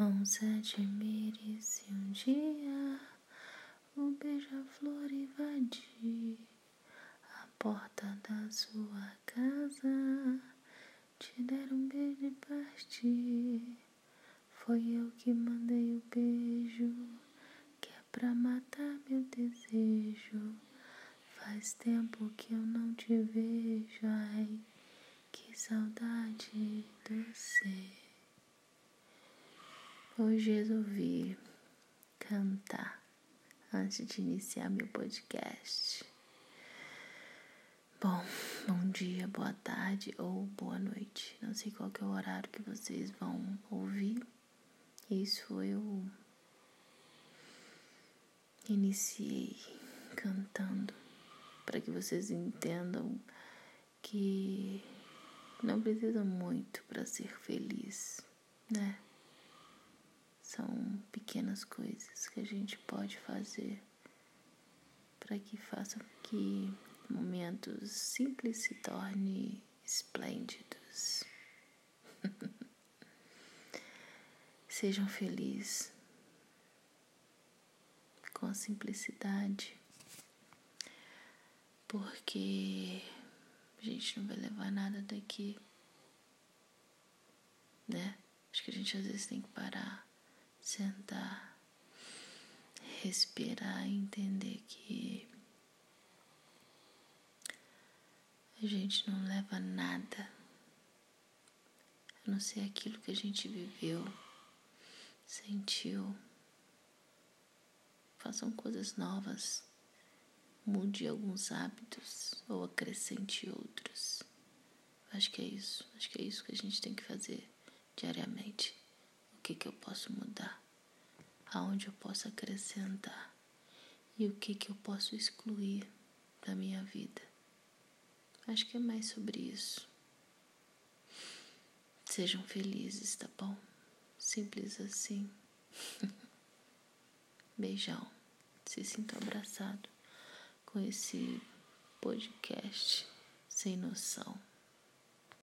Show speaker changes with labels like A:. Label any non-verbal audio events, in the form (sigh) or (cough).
A: Não se admire se um dia o beija-flor invadir a porta da sua casa, te der um beijo e partir. Foi eu que mandei o beijo, que é pra matar meu desejo. Faz tempo que eu não te vejo, ai, que saudade do ser. Hoje resolvi cantar antes de iniciar meu podcast. Bom, bom dia, boa tarde ou boa noite. Não sei qual é o horário que vocês vão ouvir. Isso foi o iniciei cantando para que vocês entendam que não precisa muito para ser feliz, né? São pequenas coisas que a gente pode fazer para que façam que momentos simples se tornem esplêndidos. (laughs) Sejam felizes com a simplicidade, porque a gente não vai levar nada daqui, né? Acho que a gente às vezes tem que parar sentar, respirar entender que a gente não leva nada a não ser aquilo que a gente viveu, sentiu. Façam coisas novas, mude alguns hábitos ou acrescente outros. Acho que é isso, acho que é isso que a gente tem que fazer diariamente. O que, que eu posso mudar? aonde eu posso acrescentar e o que, que eu posso excluir da minha vida. Acho que é mais sobre isso. Sejam felizes, tá bom? Simples assim. (laughs) Beijão. Se sinto abraçado com esse podcast sem noção.